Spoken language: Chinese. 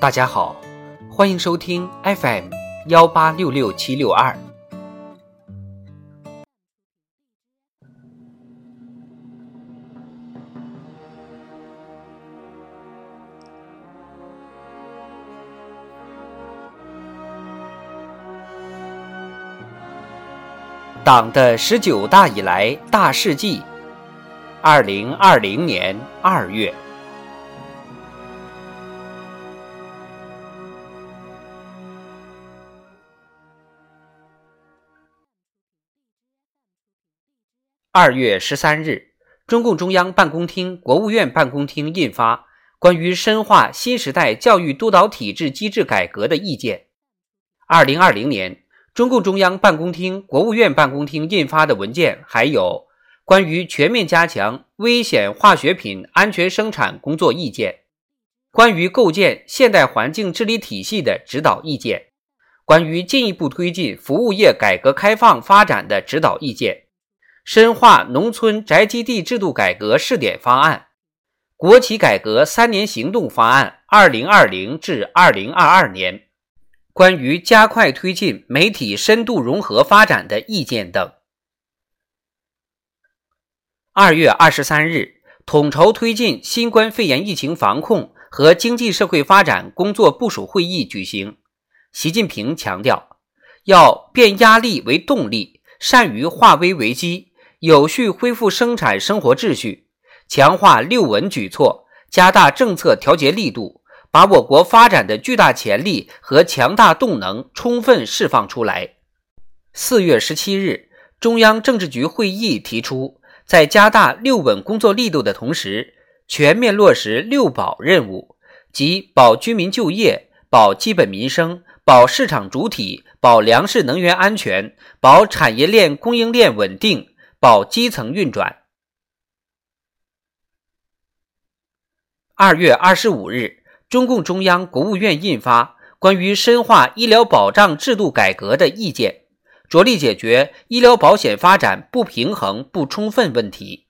大家好，欢迎收听 FM 幺八六六七六二。党的十九大以来大事记，二零二零年二月。二月十三日，中共中央办公厅、国务院办公厅印发《关于深化新时代教育督导体制机制改革的意见》。二零二零年。中共中央办公厅、国务院办公厅印发的文件还有《关于全面加强危险化学品安全生产工作意见》、《关于构建现代环境治理体系的指导意见》、《关于进一步推进服务业改革开放发展的指导意见》、《深化农村宅基地制度改革试点方案》、《国企改革三年行动方案（二零二零至二零二二年）》。关于加快推进媒体深度融合发展的意见等。二月二十三日，统筹推进新冠肺炎疫情防控和经济社会发展工作部署会议举行。习近平强调，要变压力为动力，善于化危为机，有序恢复生产生活秩序，强化六稳举措，加大政策调节力度。把我国发展的巨大潜力和强大动能充分释放出来。四月十七日，中央政治局会议提出，在加大六稳工作力度的同时，全面落实六保任务，即保居民就业、保基本民生、保市场主体、保粮食能源安全、保产业链供应链稳定、保基层运转。二月二十五日。中共中央、国务院印发《关于深化医疗保障制度改革的意见》，着力解决医疗保险发展不平衡不充分问题。